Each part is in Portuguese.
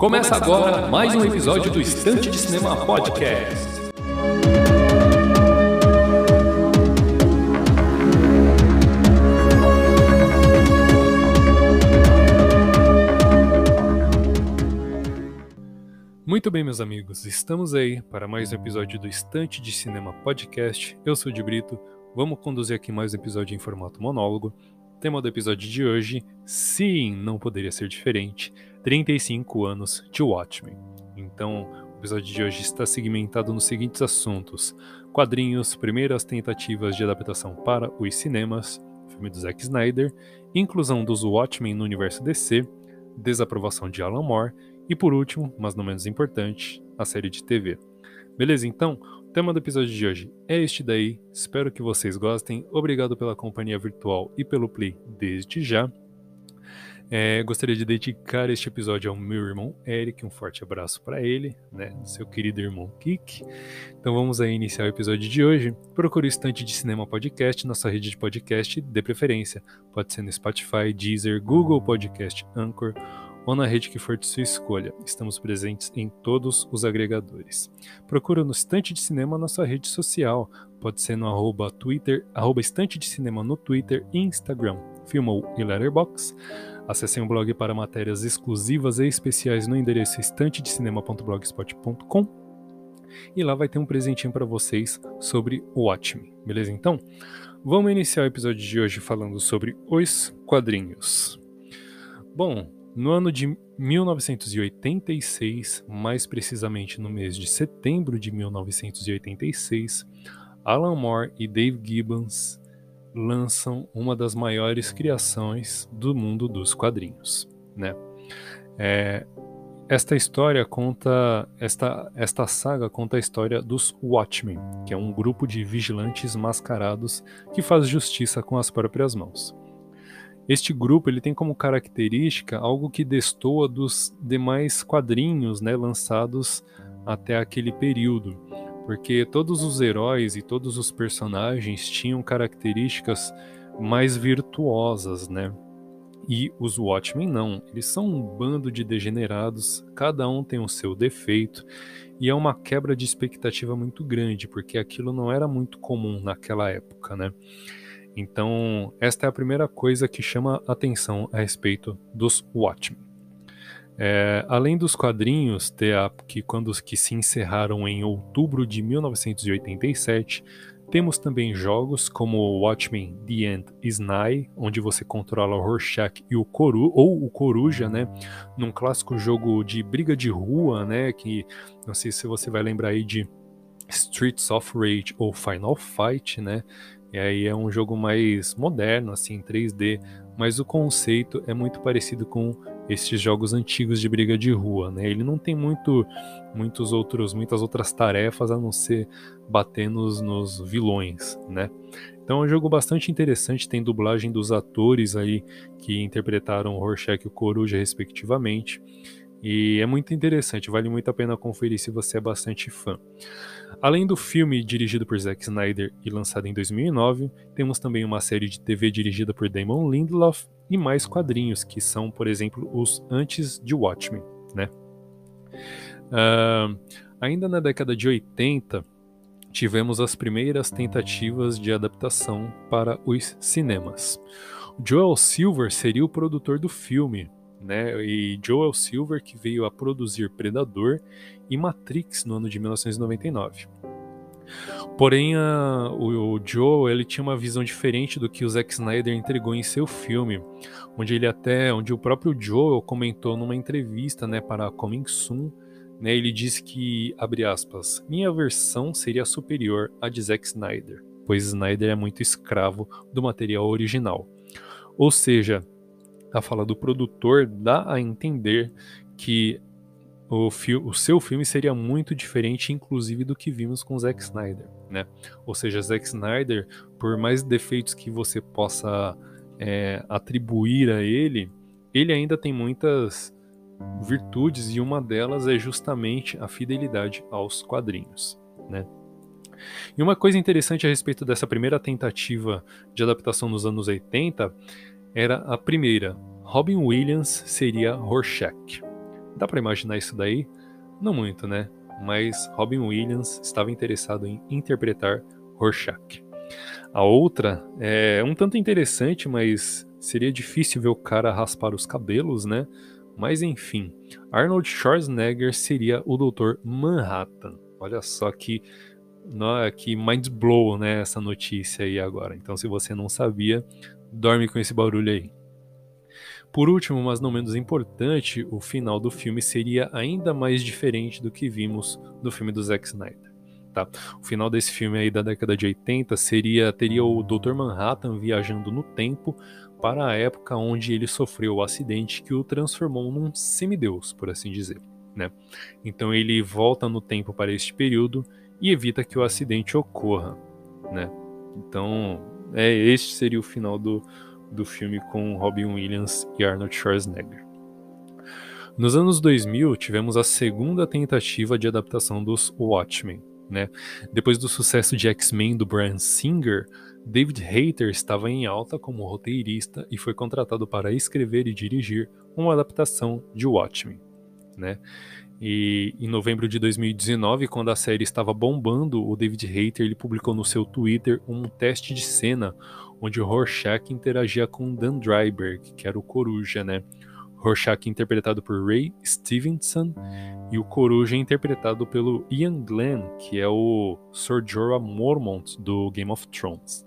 Começa agora mais um episódio do Estante de Cinema Podcast. Muito bem, meus amigos, estamos aí para mais um episódio do Estante de Cinema Podcast. Eu sou o de Brito, vamos conduzir aqui mais um episódio em formato monólogo. Tema do episódio de hoje, sim, não poderia ser diferente, 35 anos de Watchmen. Então, o episódio de hoje está segmentado nos seguintes assuntos: quadrinhos, primeiras tentativas de adaptação para os cinemas, filme do Zack Snyder, inclusão dos Watchmen no universo DC, desaprovação de Alan Moore e por último, mas não menos importante, a série de TV. Beleza, então, o tema do episódio de hoje é este daí. Espero que vocês gostem. Obrigado pela companhia virtual e pelo play desde já. É, gostaria de dedicar este episódio ao meu irmão Eric, um forte abraço para ele, né, seu querido irmão Kik. Então vamos aí iniciar o episódio de hoje. Procure o Estante de Cinema Podcast, nossa rede de podcast de preferência. Pode ser no Spotify, Deezer, Google Podcast, Anchor ou na rede que for de sua escolha. Estamos presentes em todos os agregadores. Procura no Estante de Cinema nossa rede social. Pode ser no arroba Twitter, arroba Estante de Cinema no Twitter e Instagram, Filmou e Letterboxd. Acessem o blog para matérias exclusivas e especiais no endereço estantedecinema.blogspot.com e lá vai ter um presentinho para vocês sobre o Watchmen, beleza então? Vamos iniciar o episódio de hoje falando sobre os quadrinhos. Bom, no ano de 1986, mais precisamente no mês de setembro de 1986, Alan Moore e Dave Gibbons lançam uma das maiores criações do mundo dos quadrinhos, né? É, esta história conta, esta, esta saga conta a história dos Watchmen, que é um grupo de vigilantes mascarados que faz justiça com as próprias mãos. Este grupo ele tem como característica algo que destoa dos demais quadrinhos né, lançados até aquele período, porque todos os heróis e todos os personagens tinham características mais virtuosas, né? E os Watchmen não, eles são um bando de degenerados, cada um tem o seu defeito, e é uma quebra de expectativa muito grande, porque aquilo não era muito comum naquela época, né? Então, esta é a primeira coisa que chama atenção a respeito dos Watchmen. É, além dos quadrinhos, que quando que se encerraram em outubro de 1987, temos também jogos como Watchmen The End is Nigh, onde você controla o Rorschach e o Coru ou o Coruja, né, num clássico jogo de briga de rua, né, que não sei se você vai lembrar aí de Streets of Rage ou Final Fight, né? E aí é um jogo mais moderno, assim, 3D, mas o conceito é muito parecido com esses jogos antigos de briga de rua, né? Ele não tem muito, muitos outros, muitas outras tarefas a não ser bater nos, nos vilões, né? Então é um jogo bastante interessante, tem dublagem dos atores aí que interpretaram Rorschach e o Coruja respectivamente. E é muito interessante, vale muito a pena conferir se você é bastante fã. Além do filme dirigido por Zack Snyder e lançado em 2009, temos também uma série de TV dirigida por Damon Lindelof e mais quadrinhos, que são, por exemplo, os antes de Watchmen. Né? Uh, ainda na década de 80, tivemos as primeiras tentativas de adaptação para os cinemas. Joel Silver seria o produtor do filme, né? E Joel Silver que veio a produzir Predador e Matrix no ano de 1999. Porém, a, o, o Joel ele tinha uma visão diferente do que o Zack Snyder entregou em seu filme, onde ele até, onde o próprio Joel comentou numa entrevista, né, para a Coming Soon, né, ele disse que, abre aspas, minha versão seria superior à de Zack Snyder, pois Snyder é muito escravo do material original. Ou seja, a fala do produtor dá a entender que o, o, seu filme seria muito diferente, inclusive, do que vimos com Zack Snyder, né? Ou seja, Zack Snyder, por mais defeitos que você possa é, atribuir a ele, ele ainda tem muitas virtudes e uma delas é justamente a fidelidade aos quadrinhos, né? E uma coisa interessante a respeito dessa primeira tentativa de adaptação nos anos 80 era a primeira. Robin Williams seria Rorschach. Dá para imaginar isso daí? Não muito, né? Mas Robin Williams estava interessado em interpretar Rorschach. A outra é um tanto interessante, mas seria difícil ver o cara raspar os cabelos, né? Mas enfim, Arnold Schwarzenegger seria o Dr. Manhattan. Olha só que, que mind blow, né, essa notícia aí agora. Então, se você não sabia, dorme com esse barulho aí. Por último, mas não menos importante, o final do filme seria ainda mais diferente do que vimos no filme do Zack Snyder. Tá? O final desse filme aí da década de 80 seria teria o Dr. Manhattan viajando no tempo para a época onde ele sofreu o acidente que o transformou num semideus, por assim dizer. Né? Então ele volta no tempo para este período e evita que o acidente ocorra. Né? Então, é este seria o final do, do filme com Robin Williams e Arnold Schwarzenegger. Nos anos 2000, tivemos a segunda tentativa de adaptação dos Watchmen. Né? Depois do sucesso de X-Men do Brian Singer, David Hayter estava em alta como roteirista e foi contratado para escrever e dirigir uma adaptação de Watchmen. Né? E em novembro de 2019, quando a série estava bombando, o David Hayter ele publicou no seu Twitter um teste de cena onde Rorschach interagia com Dan Dryberg, que era o Coruja, né? Rorschach interpretado por Ray Stevenson e o Coruja interpretado pelo Ian Glenn, que é o Sir Jorah Mormont do Game of Thrones.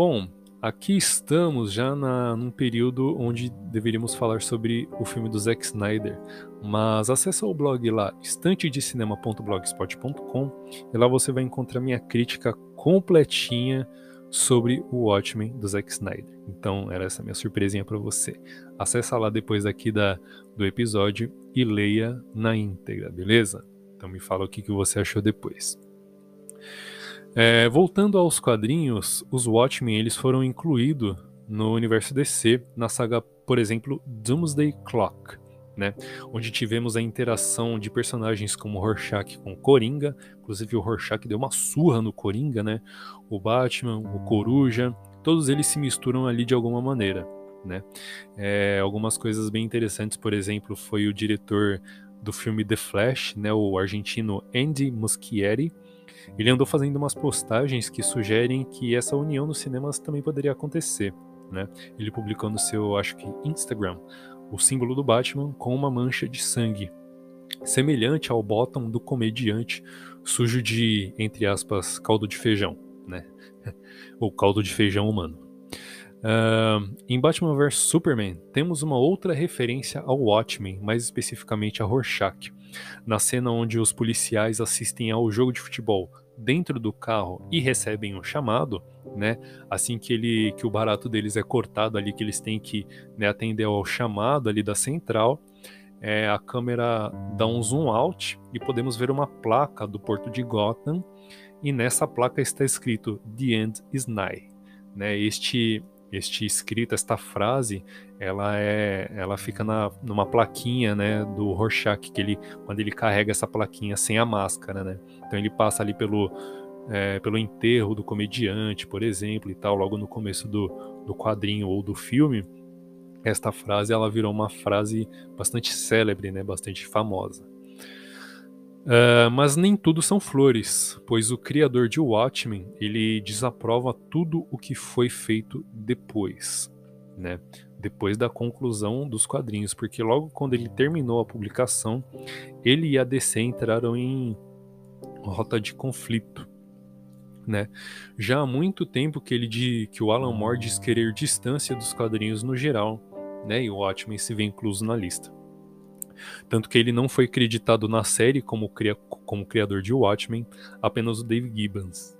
Bom, aqui estamos já na, num período onde deveríamos falar sobre o filme do Zack Snyder, mas acessa o blog lá, estantedecinema.blogspot.com e lá você vai encontrar minha crítica completinha sobre o Watchmen do Zack Snyder. Então, era essa minha surpresinha para você. Acessa lá depois aqui da, do episódio e leia na íntegra, beleza? Então me fala o que, que você achou depois. É, voltando aos quadrinhos, os Watchmen eles foram incluídos no universo DC na saga, por exemplo, Doomsday Clock, né? onde tivemos a interação de personagens como Rorschach com Coringa, inclusive o Rorschach deu uma surra no Coringa, né? o Batman, o Coruja, todos eles se misturam ali de alguma maneira. Né? É, algumas coisas bem interessantes, por exemplo, foi o diretor do filme The Flash, né, o argentino Andy Muschietti, ele andou fazendo umas postagens que sugerem que essa união nos cinemas também poderia acontecer. Né? Ele publicou no seu, acho que, Instagram, o símbolo do Batman com uma mancha de sangue, semelhante ao bottom do comediante sujo de, entre aspas, caldo de feijão, né? Ou caldo de feijão humano. Uh, em Batman vs Superman, temos uma outra referência ao Watchmen, mais especificamente a Rorschach, na cena onde os policiais assistem ao jogo de futebol dentro do carro e recebem um chamado, né? Assim que ele que o barato deles é cortado ali, que eles têm que né, atender ao chamado ali da central, é, a câmera dá um zoom out e podemos ver uma placa do porto de Gotham e nessa placa está escrito The End is Nigh. Né? Este este escrito, esta frase, ela é, ela fica na, numa plaquinha, né, do Rorschach, que ele, quando ele carrega essa plaquinha sem a máscara, né, então ele passa ali pelo, é, pelo enterro do comediante, por exemplo, e tal, logo no começo do, do quadrinho ou do filme, esta frase ela virou uma frase bastante célebre, né, bastante famosa. Uh, mas nem tudo são flores, pois o criador de Watchmen ele desaprova tudo o que foi feito depois, né? Depois da conclusão dos quadrinhos, porque logo quando ele terminou a publicação, ele e a DC entraram em rota de conflito, né? Já há muito tempo que ele de, que o Alan Moore diz querer distância dos quadrinhos no geral, né? E o Watchmen se vê incluso na lista. Tanto que ele não foi creditado na série como, cria, como criador de Watchmen, apenas o Dave Gibbons.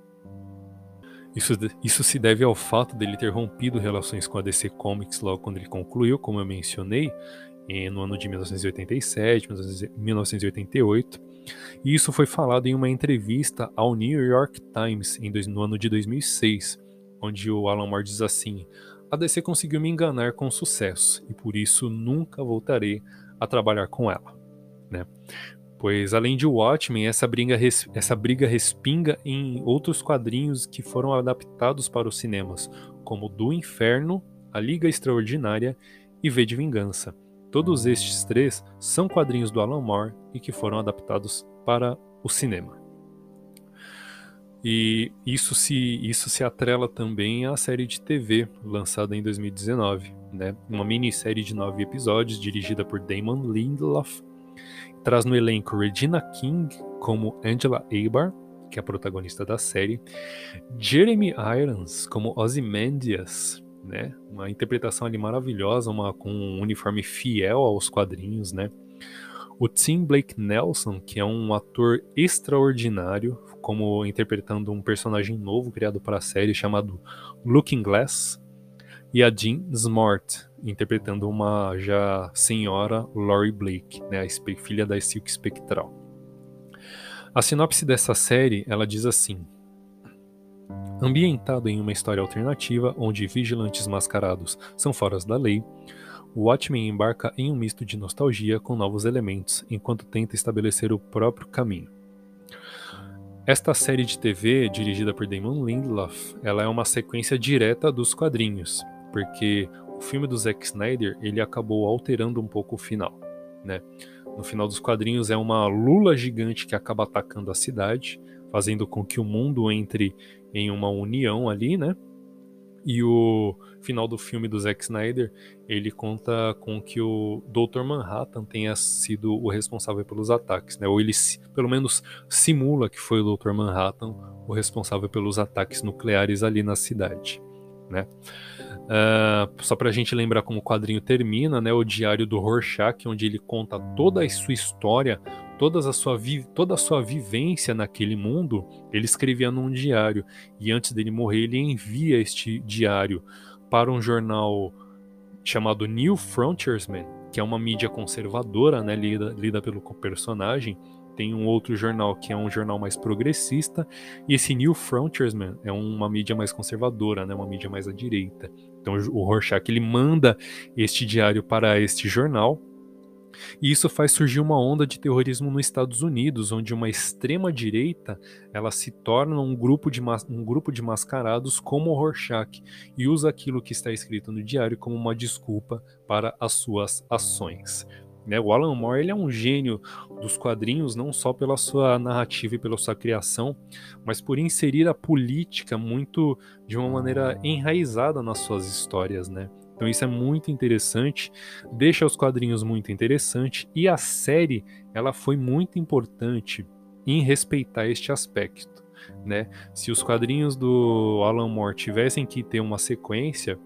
Isso, isso se deve ao fato dele ter rompido relações com a DC Comics logo quando ele concluiu, como eu mencionei, no ano de 1987, 1988. E isso foi falado em uma entrevista ao New York Times no ano de 2006, onde o Alan Moore diz assim: A DC conseguiu me enganar com sucesso e por isso nunca voltarei a trabalhar com ela, né? Pois além de Watchmen, essa briga, essa briga respinga em outros quadrinhos que foram adaptados para os cinemas, como Do Inferno, A Liga Extraordinária e V de Vingança. Todos estes três são quadrinhos do Alan Moore e que foram adaptados para o cinema. E isso se, isso se atrela também à série de TV lançada em 2019, né? uma minissérie de nove episódios dirigida por Damon Lindelof. Traz no elenco Regina King como Angela Abar, que é a protagonista da série, Jeremy Irons como Ozymandias, né? Uma interpretação ali maravilhosa, uma com um uniforme fiel aos quadrinhos, né? O Tim Blake Nelson, que é um ator extraordinário, como interpretando um personagem novo criado para a série chamado Looking Glass, e a Jean Smart, interpretando uma já senhora Laurie Blake, né, a filha da Silk Spectral. A sinopse dessa série, ela diz assim: Ambientado em uma história alternativa onde vigilantes mascarados são fora da lei, o Watchmen embarca em um misto de nostalgia com novos elementos, enquanto tenta estabelecer o próprio caminho. Esta série de TV, dirigida por Damon Lindelof, ela é uma sequência direta dos quadrinhos, porque o filme do Zack Snyder ele acabou alterando um pouco o final, né? No final dos quadrinhos é uma lula gigante que acaba atacando a cidade, fazendo com que o mundo entre em uma união ali, né? E o final do filme do Zack Snyder, ele conta com que o Dr. Manhattan tenha sido o responsável pelos ataques, né? Ou ele pelo menos simula que foi o Dr. Manhattan o responsável pelos ataques nucleares ali na cidade, né? Uh, só pra gente lembrar como o quadrinho termina, né? O diário do Rorschach, onde ele conta toda a sua história toda a sua, toda a sua vivência naquele mundo, ele escrevia num diário. E antes dele morrer, ele envia este diário para um jornal chamado New Frontiersman, que é uma mídia conservadora, né, lida, lida pelo personagem. Tem um outro jornal que é um jornal mais progressista, e esse New Frontiersman é uma mídia mais conservadora, né, uma mídia mais à direita. Então o Rorschach ele manda este diário para este jornal, e isso faz surgir uma onda de terrorismo nos Estados Unidos, onde uma extrema direita ela se torna um grupo de, um grupo de mascarados como o Rorschach e usa aquilo que está escrito no diário como uma desculpa para as suas ações. Né? O Alan Moore ele é um gênio dos quadrinhos, não só pela sua narrativa e pela sua criação, mas por inserir a política muito de uma maneira enraizada nas suas histórias. Né? Então isso é muito interessante, deixa os quadrinhos muito interessante e a série ela foi muito importante em respeitar este aspecto, né? Se os quadrinhos do Alan Moore tivessem que ter uma sequência,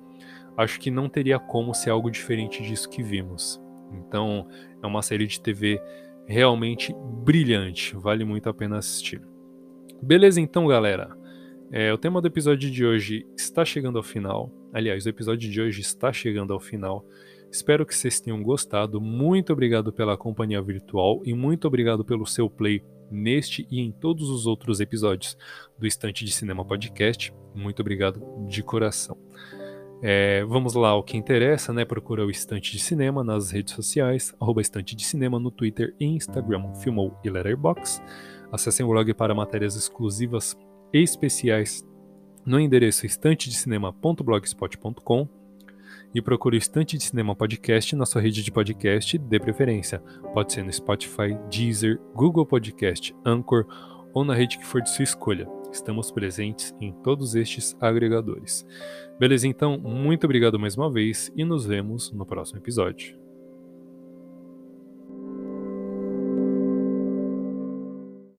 acho que não teria como ser algo diferente disso que vimos. Então é uma série de TV realmente brilhante, vale muito a pena assistir. Beleza, então, galera. É, o tema do episódio de hoje está chegando ao final. Aliás, o episódio de hoje está chegando ao final. Espero que vocês tenham gostado. Muito obrigado pela companhia virtual e muito obrigado pelo seu play neste e em todos os outros episódios do Estante de Cinema Podcast. Muito obrigado de coração. É, vamos lá, o que interessa, né? Procura o Estante de Cinema nas redes sociais, arroba Estante de Cinema no Twitter e Instagram, Filmou e Letterboxd. Acessem o blog para matérias exclusivas e especiais no endereço estantedecinema.blogspot.com e procure o Estante de Cinema Podcast na sua rede de podcast de preferência. Pode ser no Spotify, Deezer, Google Podcast, Anchor ou na rede que for de sua escolha. Estamos presentes em todos estes agregadores. Beleza, então, muito obrigado mais uma vez e nos vemos no próximo episódio.